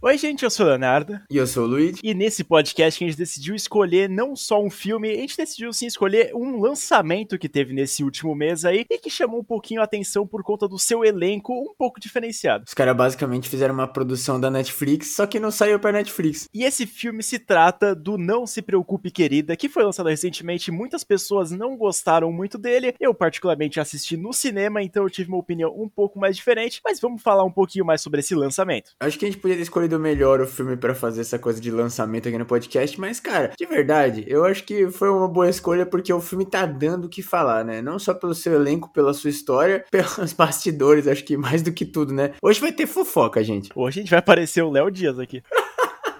Oi, gente, eu sou o Leonardo. E eu sou o Luiz. E nesse podcast a gente decidiu escolher não só um filme, a gente decidiu sim escolher um lançamento que teve nesse último mês aí e que chamou um pouquinho a atenção por conta do seu elenco um pouco diferenciado. Os caras basicamente fizeram uma produção da Netflix, só que não saiu pra Netflix. E esse filme se trata do Não Se Preocupe Querida, que foi lançado recentemente, muitas pessoas não gostaram muito dele, eu particularmente assisti no cinema, então eu tive uma opinião um pouco mais diferente, mas vamos falar um pouquinho mais sobre esse lançamento. Acho que a gente podia escolher escolhido melhor o filme para fazer essa coisa de lançamento aqui no podcast, mas, cara, de verdade, eu acho que foi uma boa escolha porque o filme tá dando o que falar, né? Não só pelo seu elenco, pela sua história, pelos bastidores, acho que mais do que tudo, né? Hoje vai ter fofoca, gente. Hoje a gente vai aparecer o Léo Dias aqui.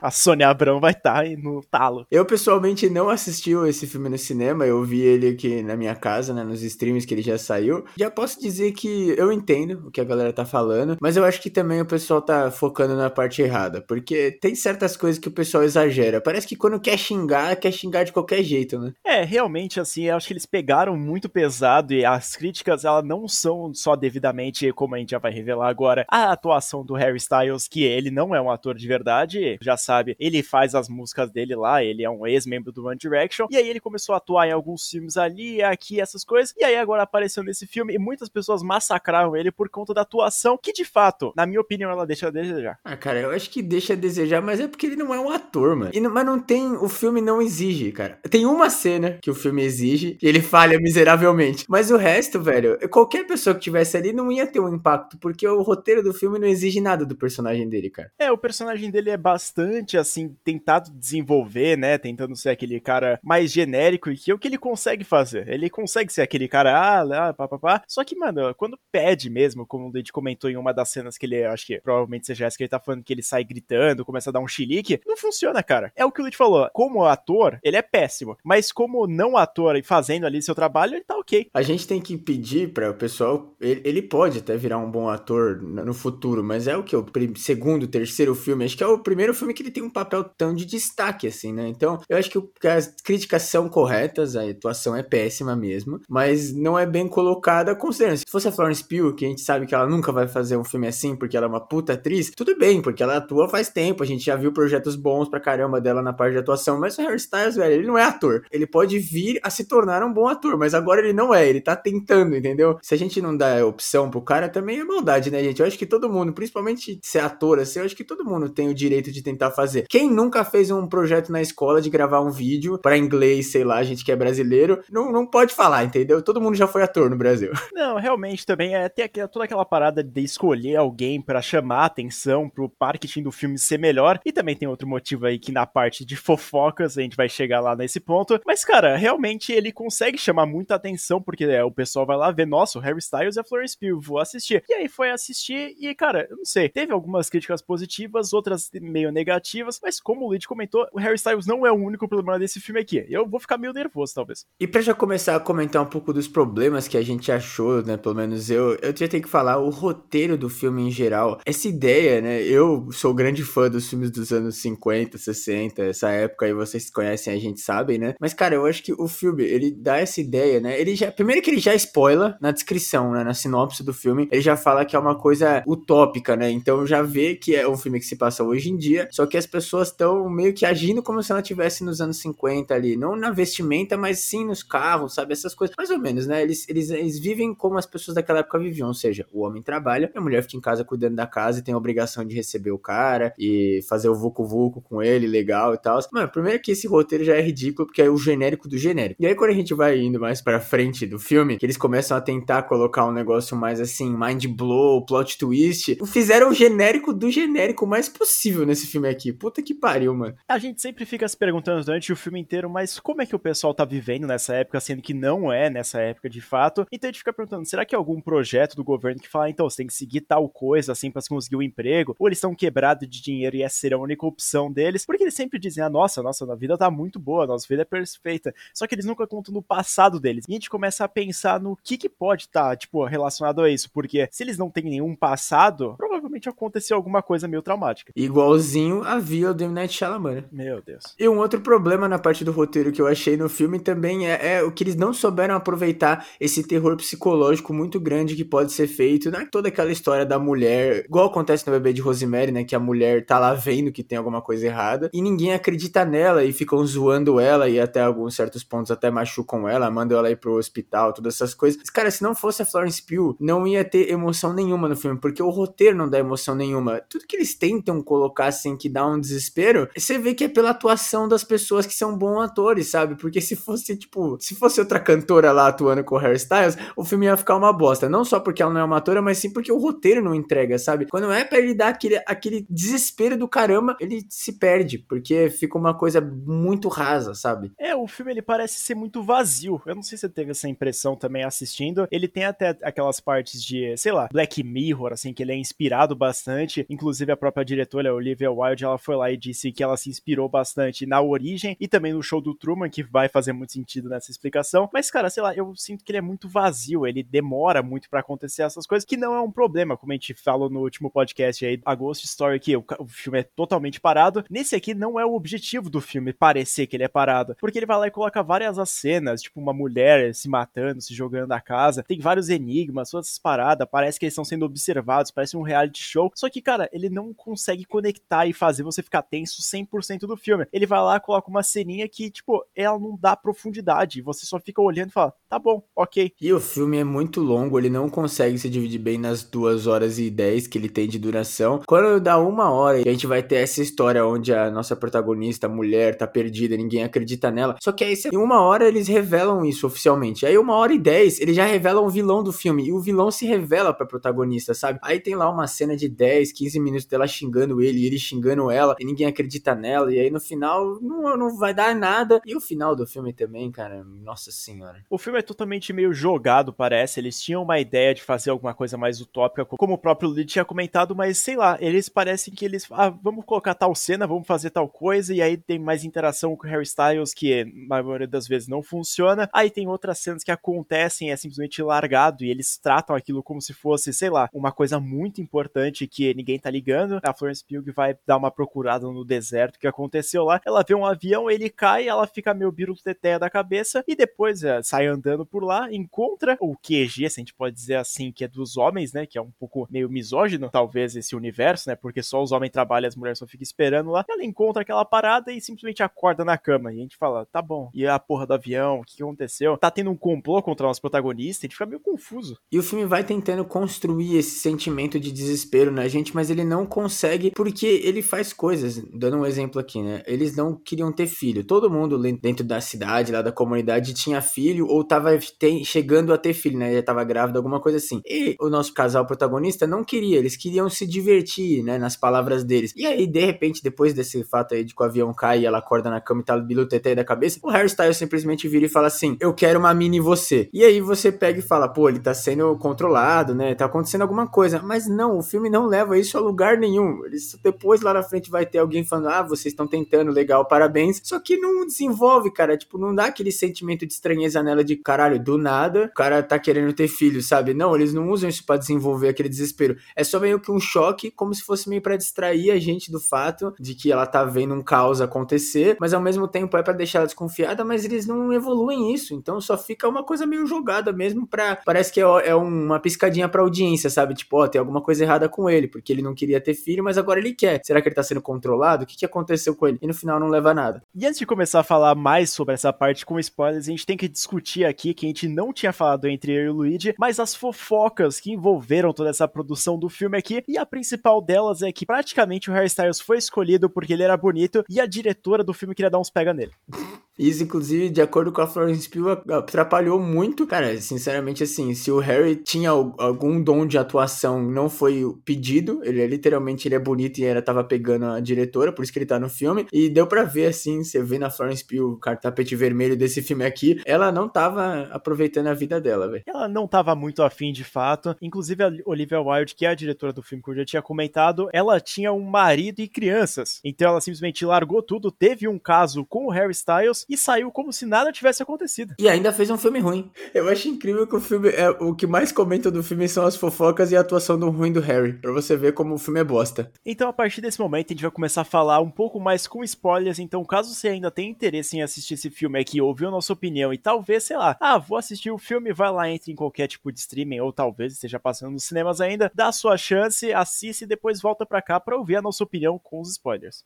A Sônia Abrão vai estar tá no talo. Eu pessoalmente não assisti esse filme no cinema, eu vi ele aqui na minha casa, né, nos streams que ele já saiu. Já posso dizer que eu entendo o que a galera tá falando, mas eu acho que também o pessoal tá focando na parte errada, porque tem certas coisas que o pessoal exagera. Parece que quando quer xingar, quer xingar de qualquer jeito, né? É, realmente, assim, eu acho que eles pegaram muito pesado e as críticas, elas não são só devidamente, como a gente já vai revelar agora, a atuação do Harry Styles, que ele não é um ator de verdade, já sabe? Ele faz as músicas dele lá, ele é um ex-membro do One Direction, e aí ele começou a atuar em alguns filmes ali, aqui, essas coisas, e aí agora apareceu nesse filme e muitas pessoas massacraram ele por conta da atuação, que de fato, na minha opinião, ela deixa a desejar. Ah, cara, eu acho que deixa a desejar, mas é porque ele não é um ator, mano. E, mas não tem, o filme não exige, cara. Tem uma cena que o filme exige e ele falha miseravelmente, mas o resto, velho, qualquer pessoa que tivesse ali não ia ter um impacto, porque o roteiro do filme não exige nada do personagem dele, cara. É, o personagem dele é bastante bastante, assim, tentado desenvolver, né? Tentando ser aquele cara mais genérico e que é o que ele consegue fazer. Ele consegue ser aquele cara, ah, lá, papapá. Só que, mano, quando pede mesmo, como o gente comentou em uma das cenas que ele, acho que provavelmente seja essa que ele tá falando que ele sai gritando, começa a dar um chilique, não funciona, cara. É o que o Luiz falou. Como ator, ele é péssimo. Mas como não ator e fazendo ali seu trabalho, ele tá ok. A gente tem que pedir para o pessoal, ele, ele, pode até virar um bom ator no futuro, mas é o que? O segundo, terceiro filme, acho que é o primeiro filme que ele tem um papel tão de destaque, assim, né? Então, eu acho que as críticas são corretas, a atuação é péssima mesmo, mas não é bem colocada considerando. Se fosse a Florence Pugh, que a gente sabe que ela nunca vai fazer um filme assim, porque ela é uma puta atriz, tudo bem, porque ela atua faz tempo, a gente já viu projetos bons pra caramba dela na parte de atuação, mas o Harry Styles, velho, ele não é ator. Ele pode vir a se tornar um bom ator, mas agora ele não é, ele tá tentando, entendeu? Se a gente não dá opção pro cara, também é maldade, né, gente? Eu acho que todo mundo, principalmente ser ator, assim, eu acho que todo mundo tem o direito de tentar fazer. Quem nunca fez um projeto na escola de gravar um vídeo para inglês, sei lá, a gente que é brasileiro, não, não pode falar, entendeu? Todo mundo já foi ator no Brasil. Não, realmente também é ter toda aquela parada de escolher alguém para chamar a atenção pro marketing do filme ser melhor. E também tem outro motivo aí que na parte de fofocas a gente vai chegar lá nesse ponto. Mas, cara, realmente ele consegue chamar muita atenção porque é, o pessoal vai lá ver, nossa, o Harry Styles e a Florence Pugh, vou assistir. E aí foi assistir e, cara, eu não sei, teve algumas críticas positivas, outras meio negativas, mas como o Luigi comentou, o Harry Styles não é o único problema desse filme aqui. Eu vou ficar meio nervoso, talvez. E pra já começar a comentar um pouco dos problemas que a gente achou, né? Pelo menos eu, eu já tenho que falar o roteiro do filme em geral. Essa ideia, né? Eu sou grande fã dos filmes dos anos 50, 60, essa época aí vocês conhecem, a gente sabe, né? Mas, cara, eu acho que o filme, ele dá essa ideia, né? Ele já. Primeiro que ele já spoiler na descrição, né? Na sinopse do filme, ele já fala que é uma coisa utópica, né? Então já vê que é um filme que se passa hoje em dia, só que as pessoas estão meio que agindo como se ela tivesse nos anos 50 ali, não na vestimenta, mas sim nos carros, sabe? Essas coisas, mais ou menos, né? Eles, eles, eles vivem como as pessoas daquela época viviam, ou seja, o homem trabalha, a mulher fica em casa cuidando da casa e tem a obrigação de receber o cara e fazer o vucu vucu com ele, legal e tal. Mano, primeiro que esse roteiro já é ridículo, porque é o genérico do genérico. E aí quando a gente vai indo mais pra frente do filme, que eles começam a tentar colocar um negócio mais assim, mind blow, plot twist, fizeram o genérico do genérico mais possível nesse filme aqui. Puta que pariu, mano. A gente sempre fica se perguntando durante o filme inteiro, mas como é que o pessoal tá vivendo nessa época, sendo que não é nessa época de fato? Então a gente fica perguntando, será que é algum projeto do governo que fala, ah, então, você tem que seguir tal coisa, assim, pra conseguir um emprego? Ou eles estão quebrados de dinheiro e essa será a única opção deles? Porque eles sempre dizem, ah, nossa, nossa, a vida tá muito boa, a nossa vida é perfeita. Só que eles nunca contam no passado deles. E a gente começa a pensar no que que pode estar, tá, tipo, relacionado a isso. Porque se eles não têm nenhum passado, provavelmente aconteceu alguma coisa meio traumática. Igualzinho havia o The Night Shyamalan. Meu Deus. E um outro problema na parte do roteiro que eu achei no filme também é, é o que eles não souberam aproveitar esse terror psicológico muito grande que pode ser feito, né? Toda aquela história da mulher, igual acontece no bebê de Rosemary, né? Que a mulher tá lá vendo que tem alguma coisa errada e ninguém acredita nela e ficam zoando ela e até alguns certos pontos até machucam ela, mandam ela ir pro hospital, todas essas coisas. Mas, cara, se não fosse a Florence Pugh, não ia ter emoção nenhuma no filme, porque o roteiro não dá emoção nenhuma. Tudo que eles tentam colocar assim que dá um desespero, você vê que é pela atuação das pessoas que são bons atores, sabe? Porque se fosse, tipo, se fosse outra cantora lá atuando com o Harry Styles, o filme ia ficar uma bosta. Não só porque ela não é uma atora, mas sim porque o roteiro não entrega, sabe? Quando é pra ele dar aquele, aquele desespero do caramba, ele se perde, porque fica uma coisa muito rasa, sabe? É, o filme ele parece ser muito vazio. Eu não sei se você teve essa impressão também assistindo. Ele tem até aquelas partes de, sei lá, Black Mirror, assim, que ele é inspirado bastante. Inclusive a própria diretora, Olivia Wilde, ela foi lá e disse que ela se inspirou bastante na origem e também no show do Truman, que vai fazer muito sentido nessa explicação. Mas, cara, sei lá, eu sinto que ele é muito vazio, ele demora muito para acontecer essas coisas, que não é um problema, como a gente falou no último podcast aí, a Ghost Story, que o, o filme é totalmente parado. Nesse aqui não é o objetivo do filme parecer que ele é parado, porque ele vai lá e coloca várias cenas, tipo uma mulher se matando, se jogando da casa, tem vários enigmas, todas essas paradas, parece que eles estão sendo observados, parece um reality show, só que, cara, ele não consegue conectar e fazer você ficar tenso 100% do filme. Ele vai lá, coloca uma ceninha que, tipo, ela não dá profundidade, você só fica olhando e fala, tá bom, ok. E o filme é muito longo, ele não consegue se dividir bem nas duas horas e dez que ele tem de duração. Quando dá uma hora, a gente vai ter essa história onde a nossa protagonista, a mulher, tá perdida, ninguém acredita nela. Só que aí, em uma hora, eles revelam isso oficialmente. Aí, uma hora e dez, eles já revelam o vilão do filme. E o vilão se revela pra protagonista, sabe? Aí tem lá uma cena de 10, 15 minutos dela xingando ele, ele xingando ela, e ninguém acredita nela. E aí, no final, não, não vai dar nada. E o final do filme também, cara, nossa senhora. O filme é totalmente meio jogado, parece. Eles tinham uma ideia de fazer alguma coisa mais utópica, como o próprio Lee tinha comentado, mas sei lá, eles parecem que eles. Ah, vamos colocar tal cena, vamos fazer tal coisa, e aí tem mais interação com o Harry Styles, que na maioria das vezes não funciona. Aí tem outras cenas que acontecem, é simplesmente largado, e eles tratam aquilo como se fosse, sei lá, uma coisa muito importante que ninguém tá ligando. A Florence Pugh vai dar uma procurada no deserto que aconteceu lá. Ela vê um avião, ele cai, ela fica meio biruteteia da cabeça, e depois é, sai andando por lá, encontra o QG, se a gente pode dizer assim, que é dos homens, né? Que é um pouco meio misógino, talvez, esse universo, né? Porque só os homens trabalham e as mulheres só ficam esperando lá. Ela encontra aquela parada e simplesmente acorda na cama. E a gente fala, tá bom. E a porra do avião, o que aconteceu? Tá tendo um complô contra o nosso protagonista, a gente fica meio confuso. E o filme vai tentando construir esse sentimento de desespero na gente, mas ele não consegue porque ele faz coisas. Dando um exemplo aqui, né? Eles não queriam ter filho. Todo mundo dentro da cidade, lá da comunidade, tinha filho ou tava tem, chegando a ter filho, né? Já tava grávida, alguma coisa assim. E o nosso casal protagonista não queria, eles queriam se divertir, né? Nas palavras deles. E aí, de repente, depois desse fato aí de que o avião cai e ela acorda na cama e tá bilutetei da cabeça, o Harry Styles simplesmente vira e fala assim: Eu quero uma mini você. E aí você pega e fala, pô, ele tá sendo controlado, né? Tá acontecendo alguma coisa. Mas não, o filme não leva isso a lugar nenhum. Eles, depois lá na frente vai ter alguém falando, ah, vocês estão tentando, legal, parabéns. Só que não desenvolve, cara. Tipo, não dá aquele sentimento de estranheza nela de caralho, do nada, o cara tá querendo ter filho, sabe? Não, eles não usam isso para desenvolver aquele desespero. É só meio que um choque, como se fosse meio para distrair a gente do fato de que ela tá vendo um caos acontecer, mas ao mesmo tempo é para deixar ela desconfiada, mas eles não evoluem isso. Então só fica uma coisa meio jogada mesmo pra. Parece que é, é uma piscadinha pra audiência, sabe? Tipo, ó, tem alguma coisa errada com ele, porque ele não queria ter filho, mas agora ele quer. Será que ele tá sendo controlado? O que, que aconteceu com ele? E no final não leva a nada. E antes de começar a falar mais sobre essa parte com spoilers, a gente tem que discutir aqui que a gente não tinha falado entre eu e o Luigi, mas as fofocas que envolveram toda essa produção do filme aqui. E a principal delas é que praticamente o Harry Styles foi escolhido porque ele era bonito e a diretora do filme queria dar uns pega nele. Isso, inclusive, de acordo com a Florence Pugh, atrapalhou muito. Cara, sinceramente, assim, se o Harry tinha algum dom de atuação, não foi pedido. Ele é literalmente ele é bonito e ela tava pegando a diretora, por isso que ele tá no filme. E deu para ver, assim, você vê na Florence Pugh, o tapete vermelho desse filme aqui, ela não tava aproveitando a vida dela, velho. Ela não tava muito afim, de fato. Inclusive, a Olivia Wilde, que é a diretora do filme que eu já tinha comentado, ela tinha um marido e crianças. Então ela simplesmente largou tudo, teve um caso com o Harry Styles e saiu como se nada tivesse acontecido. E ainda fez um filme ruim. Eu acho incrível que o filme é o que mais comenta do filme são as fofocas e a atuação do ruim do Harry, para você ver como o filme é bosta. Então, a partir desse momento, a gente vai começar a falar um pouco mais com spoilers. Então, caso você ainda tenha interesse em assistir esse filme aqui, ouviu a nossa opinião e talvez, sei lá, ah, vou assistir o filme, vai lá, entre em qualquer tipo de streaming, ou talvez esteja passando nos cinemas ainda, dá sua chance, assiste e depois volta pra cá pra ouvir a nossa opinião com os spoilers.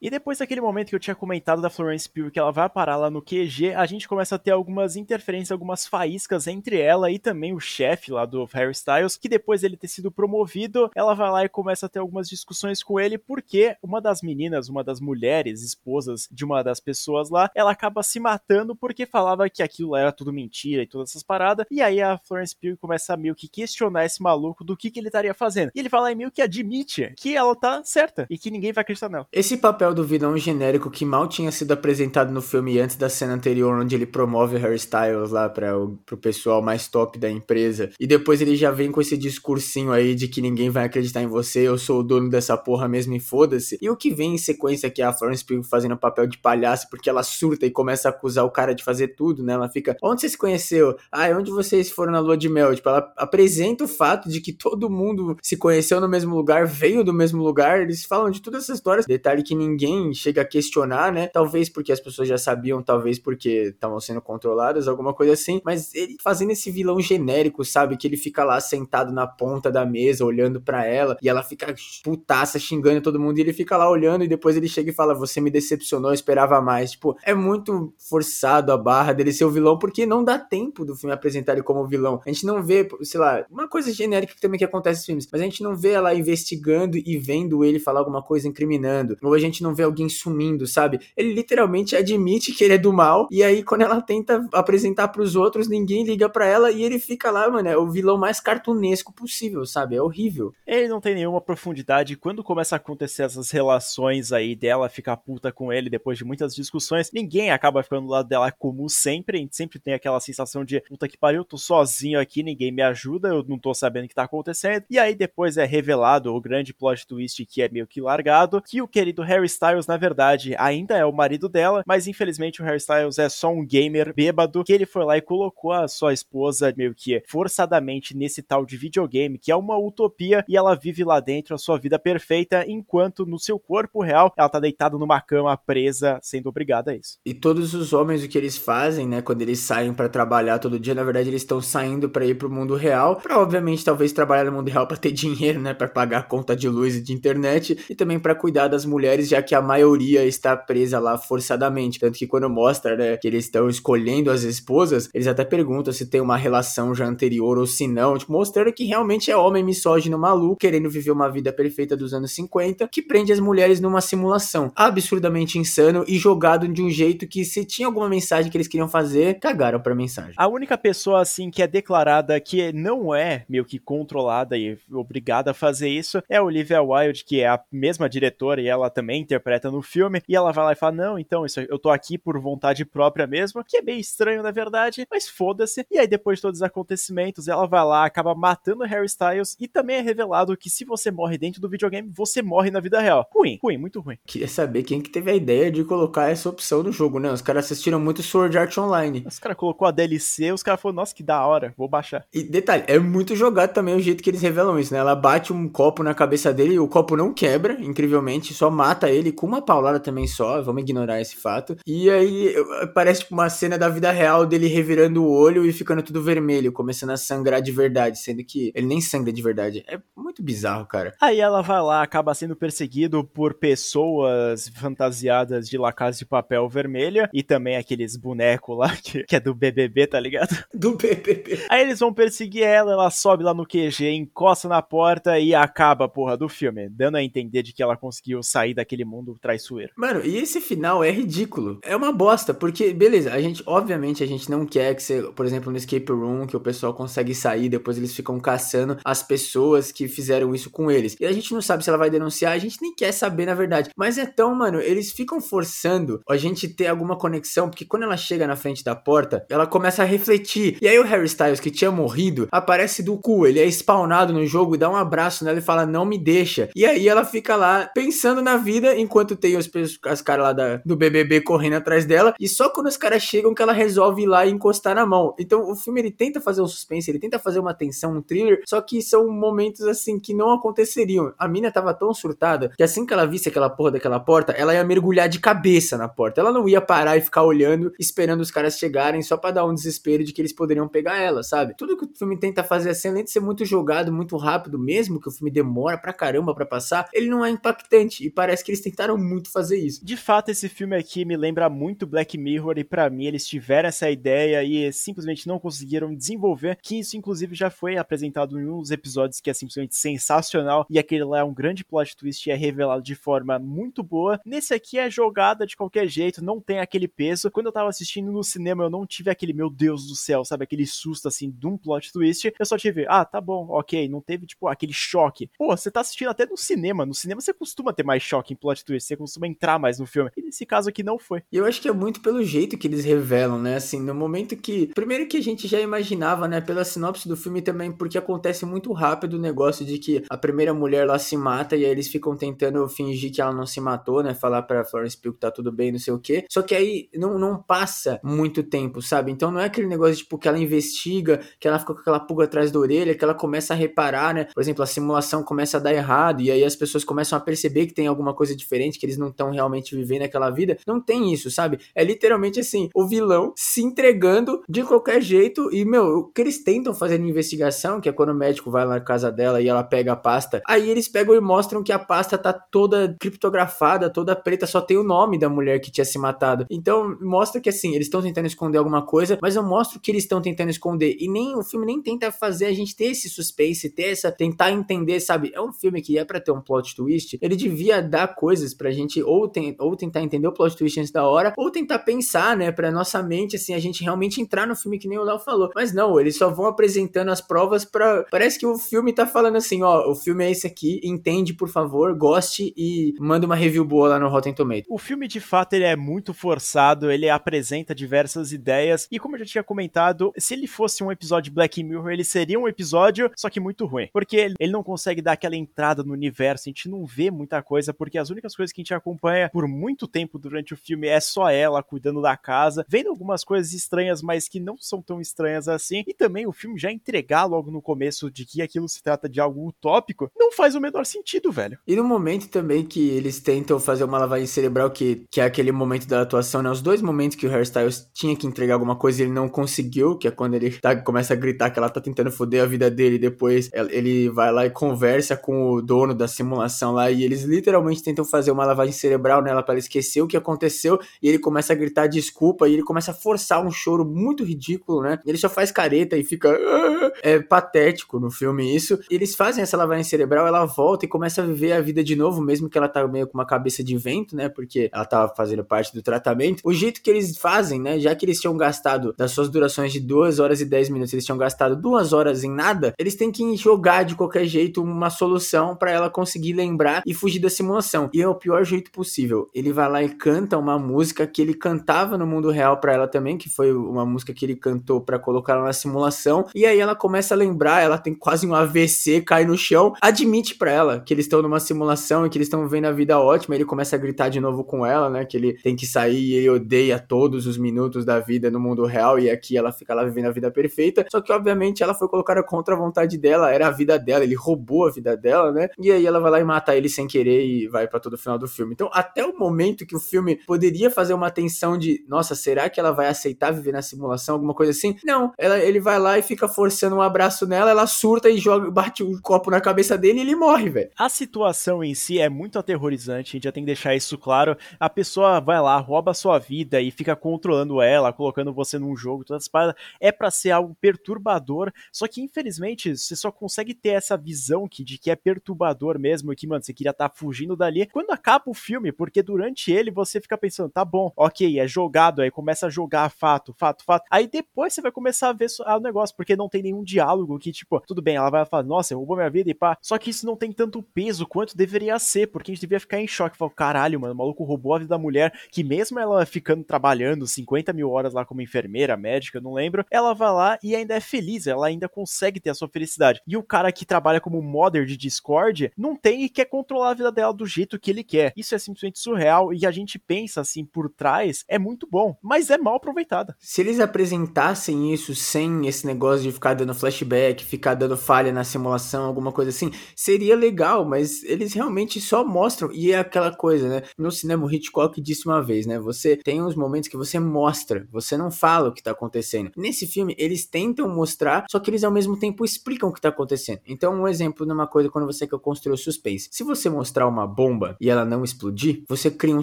E depois daquele momento que eu tinha comentado da Florence Pugh que ela vai parar lá no QG, a gente começa a ter algumas interferências, algumas faíscas entre ela e também o chefe lá do Harry Styles, que depois dele ter sido promovido, ela vai lá e começa a ter algumas discussões com ele, porque uma das meninas, uma das mulheres, esposas de uma das pessoas lá, ela acaba se matando porque falava que aquilo era tudo mentira e todas essas paradas, e aí a Florence Pugh começa a meio que questionar esse maluco do que, que ele estaria fazendo. E ele vai lá e meio que admite que ela tá certa e que ninguém vai acreditar nela. Esse papel papel do vilão genérico que mal tinha sido apresentado no filme antes da cena anterior, onde ele promove o Harry Styles lá para o pro pessoal mais top da empresa. E depois ele já vem com esse discursinho aí de que ninguém vai acreditar em você, eu sou o dono dessa porra mesmo e foda-se. E o que vem em sequência que é a Florence Pugh fazendo papel de palhaço, porque ela surta e começa a acusar o cara de fazer tudo, né? Ela fica, onde você se conheceu? Ah, onde vocês foram na lua de mel? Tipo, ela apresenta o fato de que todo mundo se conheceu no mesmo lugar, veio do mesmo lugar, eles falam de todas essas histórias. Detalhe que ninguém ninguém chega a questionar, né? Talvez porque as pessoas já sabiam, talvez porque estavam sendo controladas, alguma coisa assim. Mas ele fazendo esse vilão genérico, sabe? Que ele fica lá sentado na ponta da mesa, olhando para ela, e ela fica putaça, xingando todo mundo, e ele fica lá olhando, e depois ele chega e fala: Você me decepcionou, eu esperava mais. Tipo, é muito forçado a barra dele ser o vilão, porque não dá tempo do filme apresentar ele como vilão. A gente não vê, sei lá, uma coisa genérica que também que acontece nos filmes, mas a gente não vê ela investigando e vendo ele falar alguma coisa incriminando. Ou a gente não vê alguém sumindo, sabe? Ele literalmente admite que ele é do mal, e aí quando ela tenta apresentar para os outros, ninguém liga para ela e ele fica lá, mano, é o vilão mais cartunesco possível, sabe? É horrível. Ele não tem nenhuma profundidade. Quando começa a acontecer essas relações aí dela ficar puta com ele depois de muitas discussões, ninguém acaba ficando do lado dela como sempre. A gente sempre tem aquela sensação de puta que pariu, eu tô sozinho aqui, ninguém me ajuda, eu não tô sabendo o que tá acontecendo. E aí depois é revelado o grande plot twist que é meio que largado, que o querido Harry Styles, na verdade, ainda é o marido dela, mas infelizmente o Harry Styles é só um gamer bêbado que ele foi lá e colocou a sua esposa meio que forçadamente nesse tal de videogame, que é uma utopia, e ela vive lá dentro a sua vida perfeita, enquanto no seu corpo real ela tá deitada numa cama presa, sendo obrigada a isso. E todos os homens, o que eles fazem, né, quando eles saem para trabalhar todo dia, na verdade eles estão saindo para ir pro mundo real, para obviamente talvez trabalhar no mundo real para ter dinheiro, né, para pagar a conta de luz e de internet, e também para cuidar das mulheres, já que a maioria está presa lá forçadamente. Tanto que quando mostra, né, que eles estão escolhendo as esposas, eles até perguntam se tem uma relação já anterior ou se não, tipo, mostrando que realmente é homem misógino maluco, querendo viver uma vida perfeita dos anos 50, que prende as mulheres numa simulação. Absurdamente insano e jogado de um jeito que se tinha alguma mensagem que eles queriam fazer, cagaram pra mensagem. A única pessoa, assim, que é declarada que não é meio que controlada e obrigada a fazer isso é a Olivia Wilde, que é a mesma diretora e ela também interpreta no filme, e ela vai lá e fala: Não, então, isso, eu tô aqui por vontade própria mesmo, que é bem estranho na verdade, mas foda-se. E aí, depois de todos os acontecimentos, ela vai lá, acaba matando Harry Styles, e também é revelado que se você morre dentro do videogame, você morre na vida real. Ruim, ruim, muito ruim. Queria saber quem que teve a ideia de colocar essa opção no jogo, né? Os caras assistiram muito Sword Art Online. Os caras colocou a DLC, os caras falaram, nossa, que da hora, vou baixar. E detalhe, é muito jogado também o jeito que eles revelam isso, né? Ela bate um copo na cabeça dele e o copo não quebra, incrivelmente, só mata ele com uma paulada também só, vamos ignorar esse fato. E aí parece tipo uma cena da vida real dele revirando o olho e ficando tudo vermelho, começando a sangrar de verdade, sendo que ele nem sangra de verdade. É muito bizarro, cara. Aí ela vai lá, acaba sendo perseguido por pessoas fantasiadas de La Casa de Papel vermelha e também aqueles bonecos lá que, que é do BBB, tá ligado? Do BBB. Aí eles vão perseguir ela, ela sobe lá no QG, encosta na porta e acaba a porra do filme, dando a entender de que ela conseguiu sair daquele mundo traiçoeiro. Mano, e esse final é ridículo. É uma bosta, porque, beleza, a gente, obviamente, a gente não quer que você, por exemplo, no escape room, que o pessoal consegue sair, depois eles ficam caçando as pessoas que fizeram fizeram isso com eles. E a gente não sabe se ela vai denunciar, a gente nem quer saber na verdade. Mas é tão, mano, eles ficam forçando a gente ter alguma conexão, porque quando ela chega na frente da porta, ela começa a refletir. E aí o Harry Styles, que tinha morrido, aparece do cu, ele é spawnado no jogo dá um abraço nela e fala: Não me deixa. E aí ela fica lá pensando na vida enquanto tem os, as caras lá da, do BBB correndo atrás dela. E só quando os caras chegam que ela resolve ir lá e encostar na mão. Então o filme ele tenta fazer um suspense, ele tenta fazer uma tensão, um thriller, só que são momentos assim que não aconteceriam. A mina tava tão surtada que assim que ela visse aquela porra daquela porta, ela ia mergulhar de cabeça na porta. Ela não ia parar e ficar olhando, esperando os caras chegarem só para dar um desespero de que eles poderiam pegar ela, sabe? Tudo que o filme tenta fazer assim, além de ser muito jogado, muito rápido, mesmo que o filme demora pra caramba para passar, ele não é impactante e parece que eles tentaram muito fazer isso. De fato, esse filme aqui me lembra muito Black Mirror e para mim eles tiveram essa ideia e simplesmente não conseguiram desenvolver, que isso inclusive já foi apresentado em dos episódios que é simplesmente sensacional e aquele lá é um grande plot twist e é revelado de forma muito boa. Nesse aqui é jogada de qualquer jeito, não tem aquele peso. Quando eu tava assistindo no cinema, eu não tive aquele meu Deus do céu, sabe, aquele susto assim de um plot twist. Eu só tive, ah, tá bom, ok, não teve tipo aquele choque. Pô, você tá assistindo até no cinema, no cinema você costuma ter mais choque em plot twist, você costuma entrar mais no filme. E nesse caso aqui não foi. E eu acho que é muito pelo jeito que eles revelam, né? Assim, no momento que. Primeiro que a gente já imaginava, né? Pela sinopse do filme também, porque acontece muito rápido o negócio de que a primeira mulher lá se mata e aí eles ficam tentando fingir que ela não se matou, né? Falar pra Florence Pugh que tá tudo bem, não sei o quê. Só que aí não, não passa muito tempo, sabe? Então não é aquele negócio, tipo, que ela investiga, que ela fica com aquela pulga atrás da orelha, que ela começa a reparar, né? Por exemplo, a simulação começa a dar errado e aí as pessoas começam a perceber que tem alguma coisa diferente, que eles não estão realmente vivendo aquela vida. Não tem isso, sabe? É literalmente assim, o vilão se entregando de qualquer jeito e, meu, o que eles tentam fazer na investigação, que é quando o médico vai lá na casa dela e ela pega a pasta, aí eles pegam e mostram que a pasta tá toda criptografada, toda preta, só tem o nome da mulher que tinha se matado. Então, mostra que assim, eles estão tentando esconder alguma coisa, mas eu mostro que eles estão tentando esconder. E nem o filme nem tenta fazer a gente ter esse suspense, ter essa. tentar entender, sabe? É um filme que é para ter um plot twist. Ele devia dar coisas pra gente ou, tem, ou tentar entender o plot twist antes da hora, ou tentar pensar, né? Pra nossa mente, assim, a gente realmente entrar no filme que nem o Léo falou. Mas não, eles só vão apresentando as provas pra. Parece que o filme tá falando assim, ó, o filme é esse aqui, entende, por favor, goste e manda uma review boa lá no Rotten Tomatoes. O filme, de fato, ele é muito forçado, ele apresenta diversas ideias, e como eu já tinha comentado, se ele fosse um episódio Black Mirror, ele seria um episódio, só que muito ruim. Porque ele não consegue dar aquela entrada no universo, a gente não vê muita coisa, porque as únicas coisas que a gente acompanha por muito tempo durante o filme é só ela cuidando da casa, vendo algumas coisas estranhas, mas que não são tão estranhas assim, e também o filme já entregar logo no começo de que aquilo se trata de algo utópico, não faz o menor sentido, velho. E no momento também que eles tentam fazer uma lavagem cerebral, que, que é aquele momento da atuação, né? Os dois momentos que o Hairstyles tinha que entregar alguma coisa e ele não conseguiu, que é quando ele tá, começa a gritar que ela tá tentando foder a vida dele, e depois ele vai lá e conversa com o dono da simulação lá, e eles literalmente tentam fazer uma lavagem cerebral nela para ela esquecer o que aconteceu, e ele começa a gritar desculpa, e ele começa a forçar um choro muito ridículo, né? Ele só faz careta e fica. Ah", é patético no filme isso. Eles fazem essa lavagem cerebral, ela volta e começa a viver a vida de novo, mesmo que ela tá meio com uma cabeça de vento, né? Porque ela tava fazendo parte do tratamento. O jeito que eles fazem, né? Já que eles tinham gastado das suas durações de 2 horas e 10 minutos, eles tinham gastado duas horas em nada, eles têm que jogar de qualquer jeito uma solução para ela conseguir lembrar e fugir da simulação. E é o pior jeito possível. Ele vai lá e canta uma música que ele cantava no mundo real para ela também, que foi uma música que ele cantou para colocar ela na simulação. E aí ela começa a lembrar, ela tem quase um AVC, cai no chão, admite para ela que eles estão numa simulação e que eles estão vivendo a vida ótima. Ele começa a gritar de novo com ela, né? Que ele tem que sair e ele odeia todos os minutos da vida no mundo real e aqui ela fica lá vivendo a vida perfeita. Só que obviamente ela foi colocada contra a vontade dela, era a vida dela, ele roubou a vida dela, né? E aí ela vai lá e mata ele sem querer e vai para todo o final do filme. Então, até o momento que o filme poderia fazer uma tensão de, nossa, será que ela vai aceitar viver na simulação, alguma coisa assim? Não, ela, ele vai lá e fica forçando um abraço nela, ela surta e joga, bate o copo na cabeça dele e ele morre, velho. A situação em si é muito aterrorizante, a gente já tem que deixar isso claro. A pessoa vai lá, rouba a sua vida e fica controlando ela, colocando você num jogo, todas as paradas. É para ser algo perturbador, só que infelizmente você só consegue ter essa visão que, de que é perturbador mesmo, que, mano, você queria estar tá fugindo dali quando acaba o filme, porque durante ele você fica pensando, tá bom, ok, é jogado, aí começa a jogar fato, fato, fato. Aí depois você vai começar a ver o negócio, porque não tem nenhum diálogo que, tipo, tudo bem, ela vai falar, nossa, eu roubou minha vida e pá. Só que isso não tem tanto peso quanto deveria ser, porque a gente devia ficar em choque. Falar, caralho, mano, o maluco roubou a vida da mulher, que mesmo ela ficando trabalhando 50 mil horas lá como enfermeira, médica, não lembro, ela vai lá e ainda é feliz, ela ainda consegue ter a sua felicidade. E o cara que trabalha como modder de Discord não tem e quer controlar a vida dela do jeito que ele quer. Isso é simplesmente surreal e a gente pensa assim por trás, é muito bom, mas é mal aproveitada. Se eles apresentassem isso sem esse negócio de ficar dando flashback, ficar dando falha na simulação, alguma coisa assim, seria legal, mas eles realmente só mostram e é aquela coisa, né? No cinema o Hitchcock disse uma vez, né? Você tem uns momentos que você mostra, você não fala o que tá acontecendo. Nesse filme eles tentam mostrar, só que eles ao mesmo tempo explicam o que tá acontecendo. Então, um exemplo numa coisa quando você quer construir o suspense. Se você mostrar uma bomba e ela não explodir, você cria um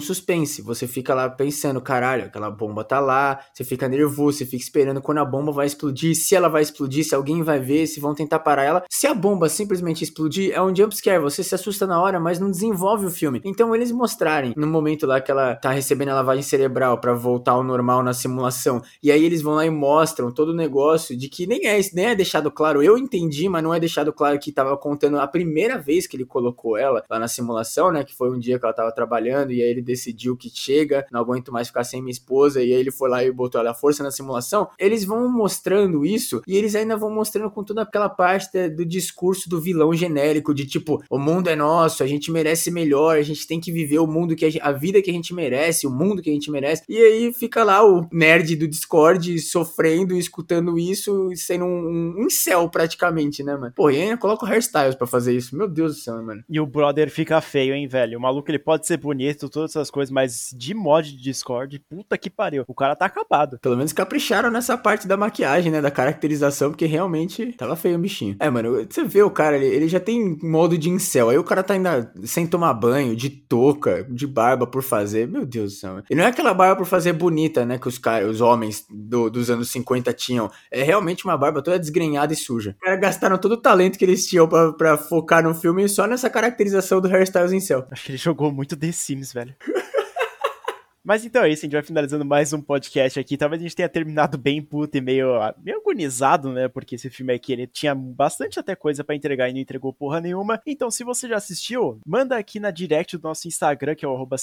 suspense. Você fica lá pensando, caralho, aquela bomba tá lá, você fica nervoso, você fica esperando quando a bomba vai explodir, se ela vai explodir, se alguém vai ver, se vão tentar parar ela. Se a bomba simplesmente explodir, é um jumpscare, você se assusta na hora, mas não desenvolve o filme. Então, eles mostrarem no momento lá que ela tá recebendo a lavagem cerebral para voltar ao normal na simulação, e aí eles vão lá e mostram todo o negócio de que nem é, nem é deixado claro. Eu entendi, mas não é deixado claro que tava contando a primeira vez que ele colocou ela lá na simulação, né? Que foi um dia que ela tava trabalhando e aí ele decidiu que chega, não aguento mais ficar sem minha esposa, e aí ele foi lá e botou ela à força na simulação. Eles vão mostrando isso e eles ainda vão mostrando com toda aquela parte do discurso do vilão genérico de tipo, o mundo é nosso, a gente merece melhor, a gente tem que viver o mundo que a, gente, a vida que a gente merece, o mundo que a gente merece. E aí fica lá o nerd do Discord sofrendo, escutando isso, sendo um, um incel praticamente, né, mano? Pô, e ainda coloca o hairstyles pra fazer isso. Meu Deus do céu, mano. E o brother fica feio, hein, velho? O maluco ele pode ser bonito, todas essas coisas, mas de mod de Discord, puta que pariu. O cara tá acabado. Pelo menos capricharam nessa parte da maquiagem, né? Da caracterização, porque realmente tava feio o bichinho. É, mano, você vê o cara, ele, ele já tem modo de incel. Aí o cara tá ainda sem tomar banho, de touca, de barba por fazer. Meu Deus do céu. E não é aquela barba por fazer bonita, né? Que os caras, os homens do, dos anos 50 tinham. É realmente uma barba toda desgrenhada e suja. Os caras gastaram todo o talento que eles tinham pra, pra focar no filme só nessa caracterização do hairstyles em céu. Acho que ele jogou muito The Sims, velho. Mas então é isso, a gente vai finalizando mais um podcast aqui. Talvez a gente tenha terminado bem puto e meio, meio agonizado, né? Porque esse filme aqui, ele tinha bastante até coisa para entregar e não entregou porra nenhuma. Então, se você já assistiu, manda aqui na direct do nosso Instagram, que é o arroba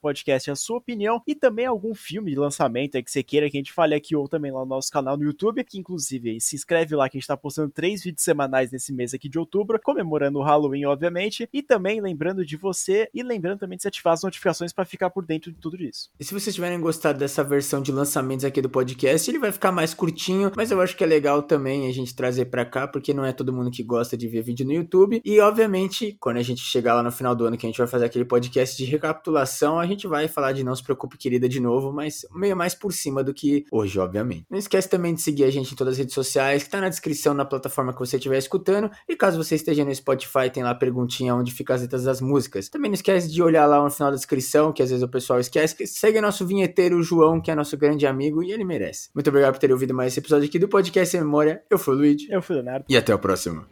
Podcast, a sua opinião e também algum filme de lançamento aí que você queira que a gente fale aqui ou também lá no nosso canal no YouTube, que inclusive se inscreve lá que a gente tá postando três vídeos semanais nesse mês aqui de outubro, comemorando o Halloween, obviamente, e também lembrando de você e lembrando também de se ativar as notificações para ficar por dentro de tudo isso. E se vocês tiverem gostado dessa versão de lançamentos aqui do podcast, ele vai ficar mais curtinho, mas eu acho que é legal também a gente trazer para cá, porque não é todo mundo que gosta de ver vídeo no YouTube. E obviamente, quando a gente chegar lá no final do ano que a gente vai fazer aquele podcast de recapitulação, a gente vai falar de Não Se Preocupe Querida de novo, mas meio mais por cima do que hoje, obviamente. Não esquece também de seguir a gente em todas as redes sociais, que tá na descrição na plataforma que você estiver escutando. E caso você esteja no Spotify, tem lá a perguntinha onde fica as letras das músicas. Também não esquece de olhar lá no final da descrição, que às vezes o pessoal esquece. Segue nosso vinheteiro João, que é nosso grande amigo, e ele merece. Muito obrigado por ter ouvido mais esse episódio aqui do Podcast Memória. Eu fui o Luigi. Eu fui o Leonardo. E até o próximo.